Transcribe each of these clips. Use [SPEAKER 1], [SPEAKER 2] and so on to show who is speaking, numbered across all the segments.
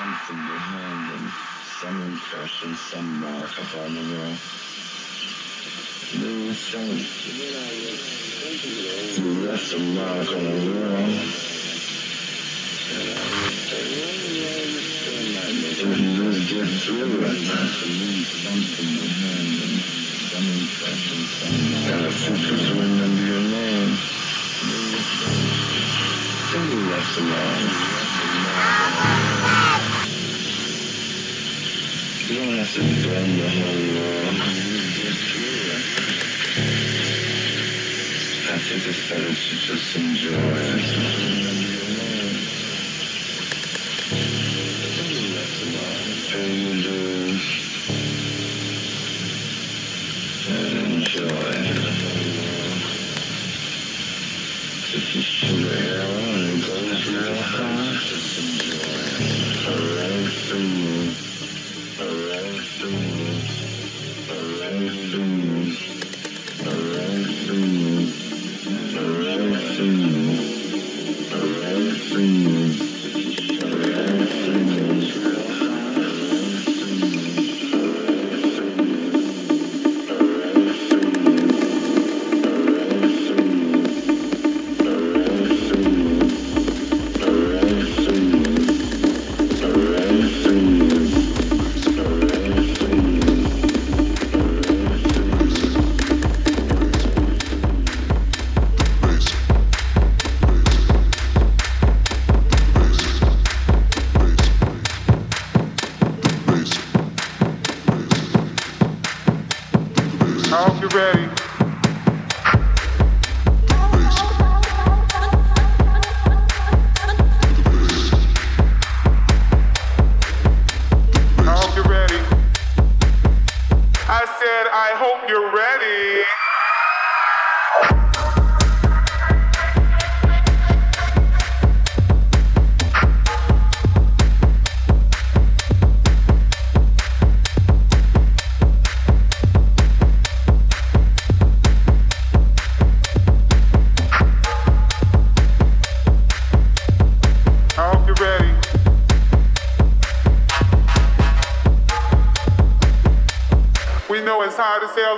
[SPEAKER 1] something behind them, some impression, some mark upon the. There was some, you left a mark on the. Didn't just get through it. Something behind them, some impression, some mark. And I think I remember your name. You left a mark. I think it's better to just enjoy it.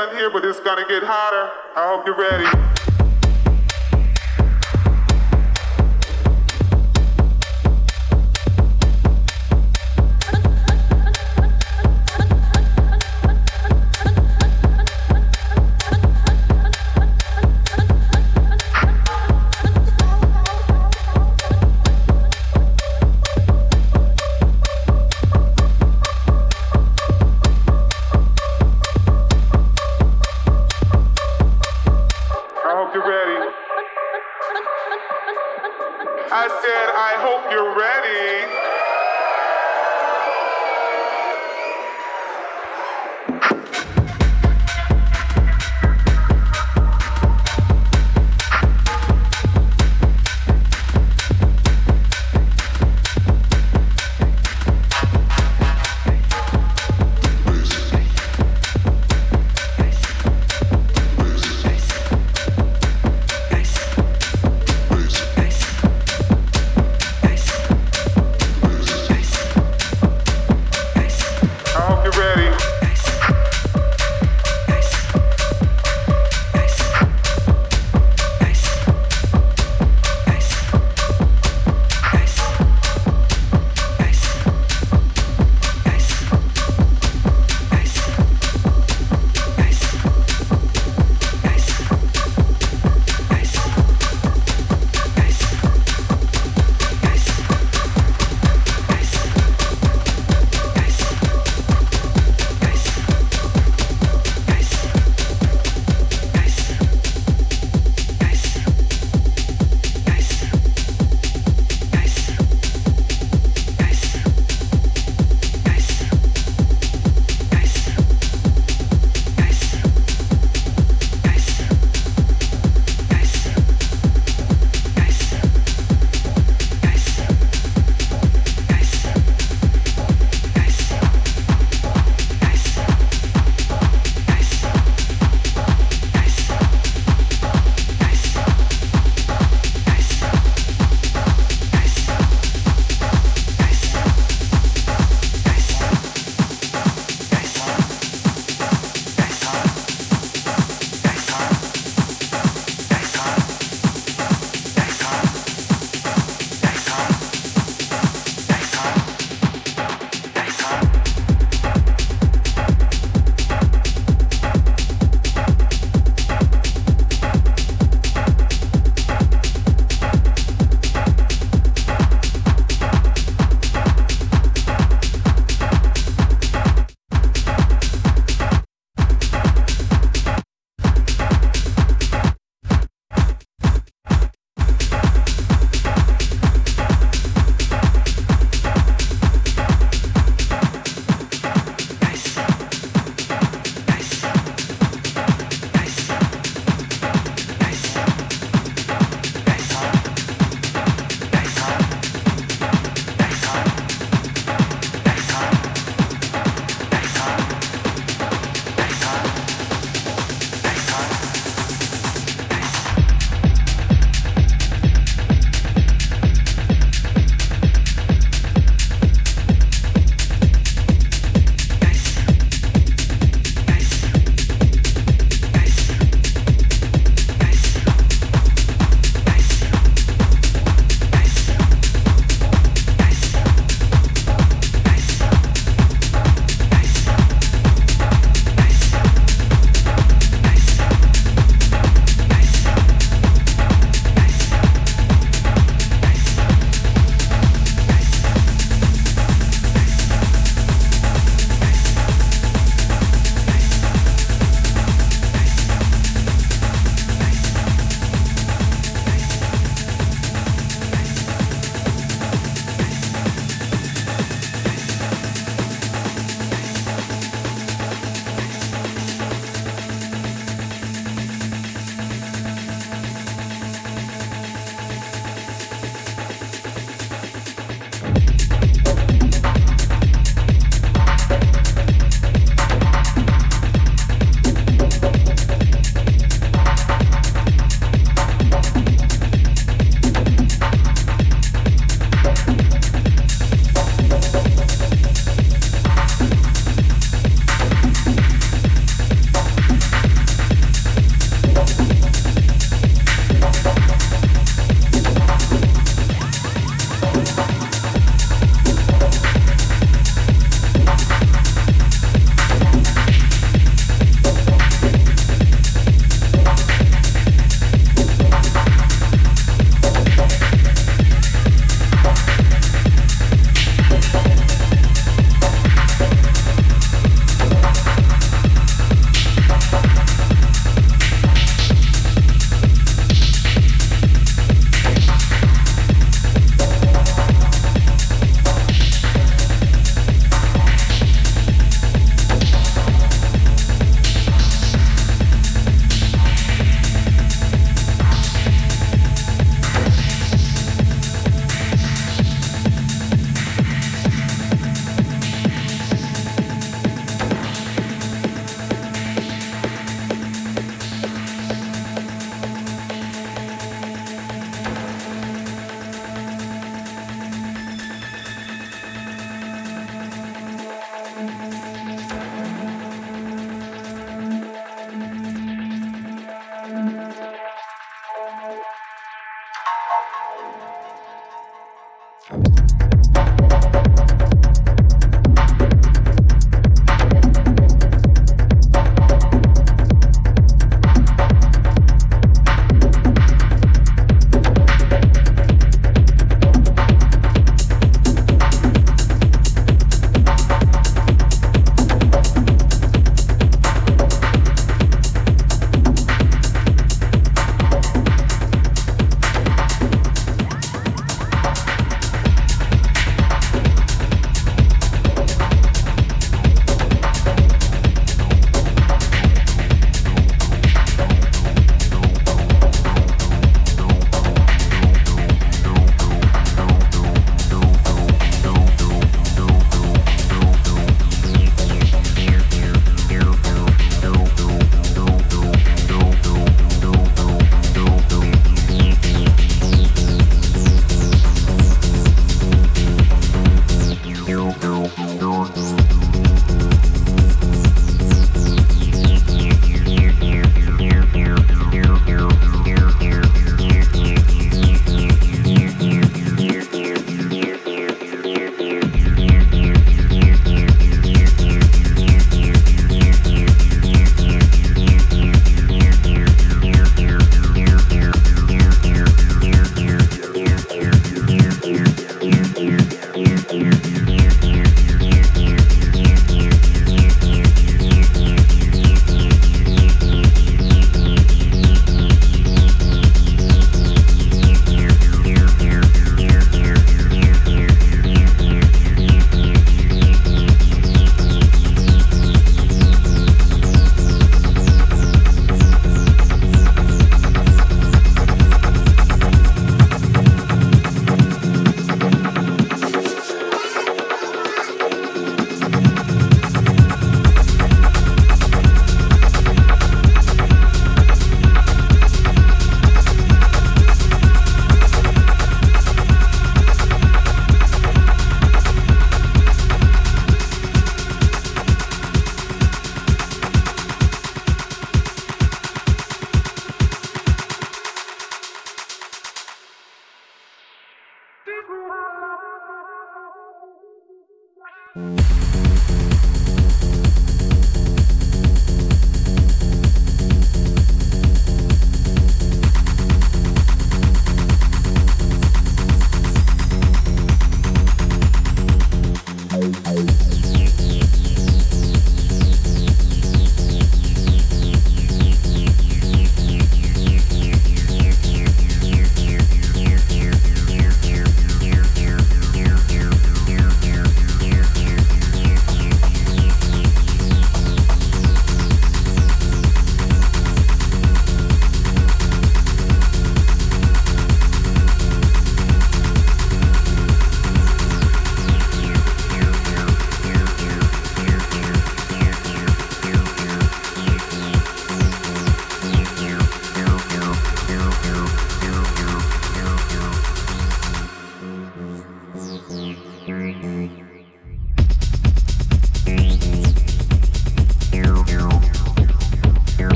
[SPEAKER 2] In here, but it's gonna get hotter. I hope you're ready.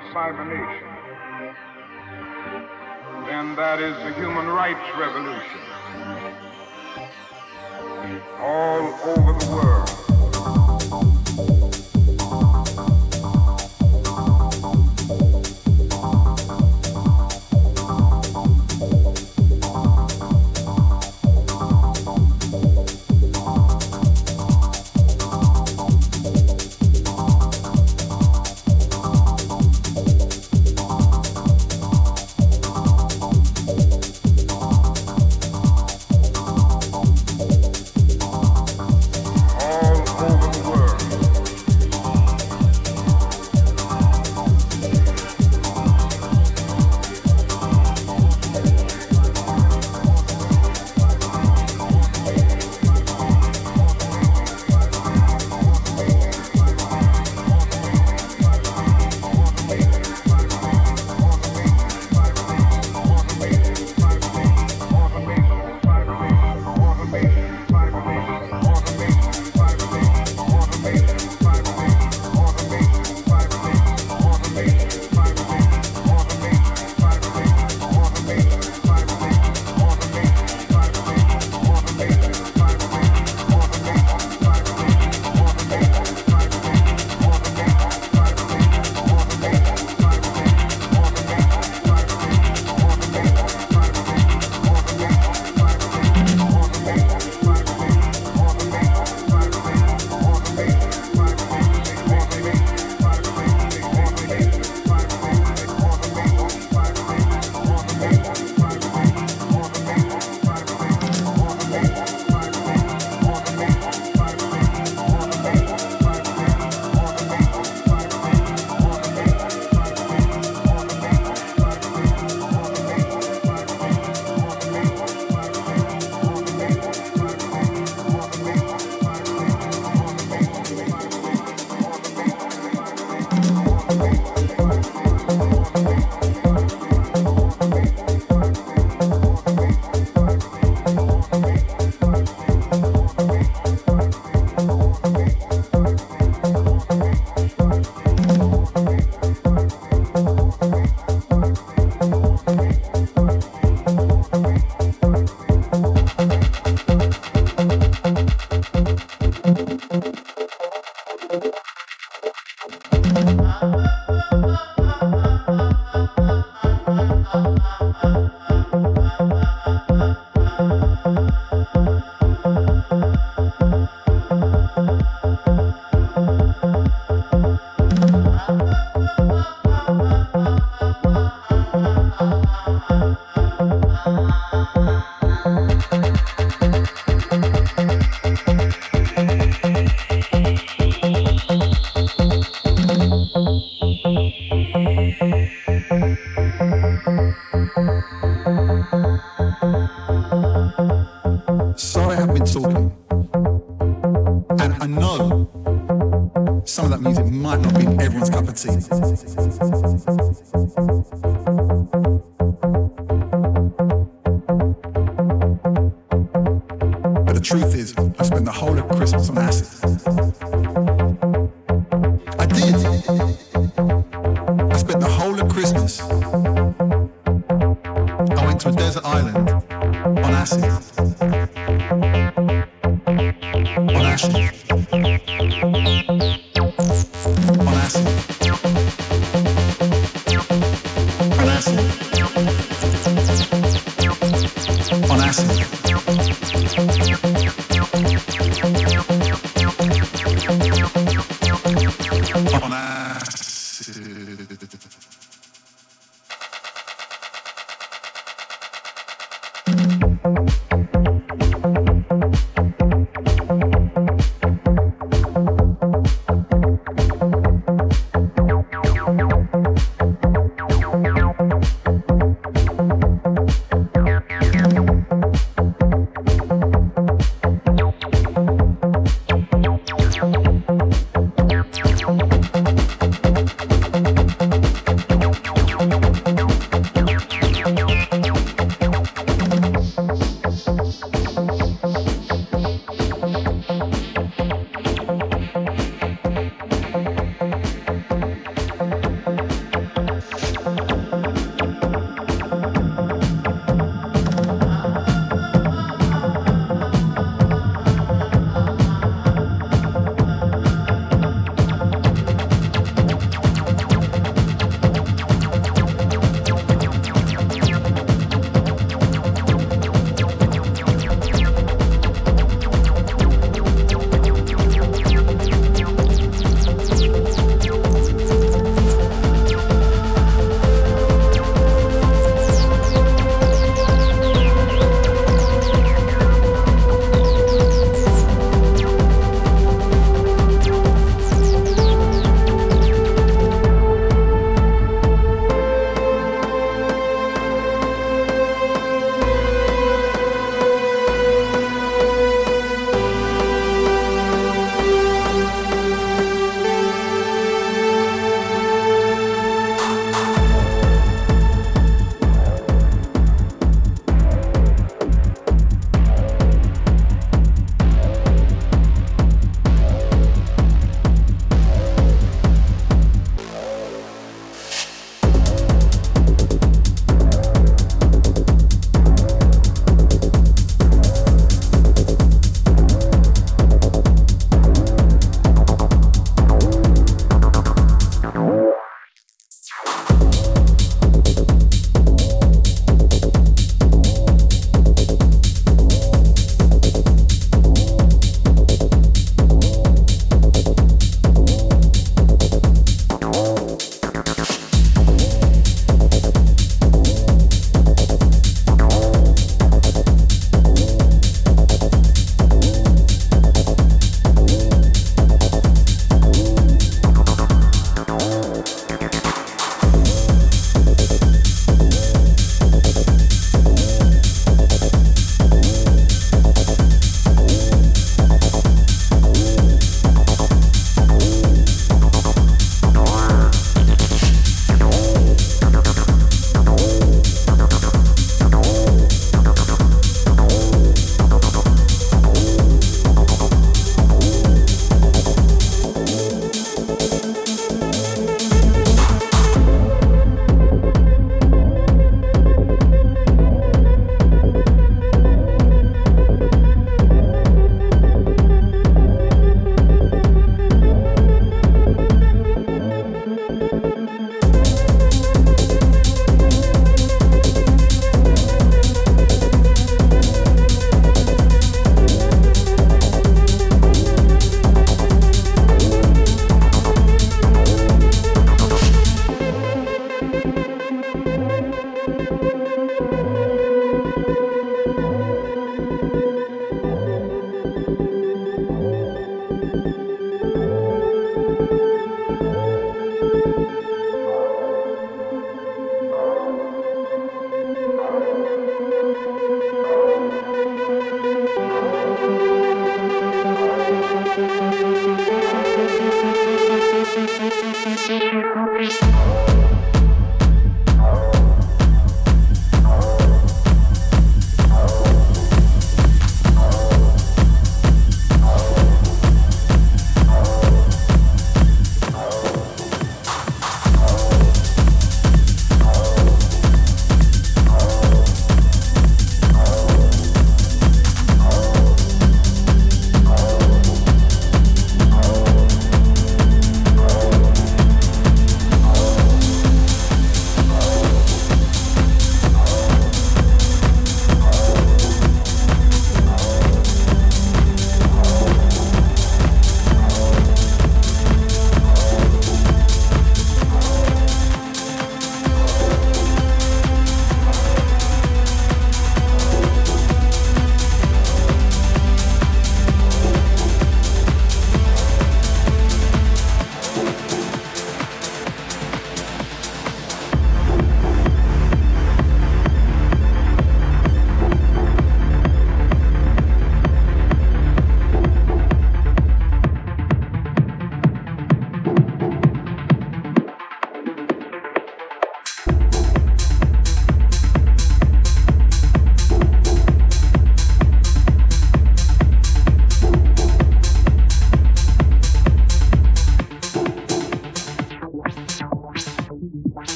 [SPEAKER 3] And cybernation, then that is the human rights revolution
[SPEAKER 4] dancing.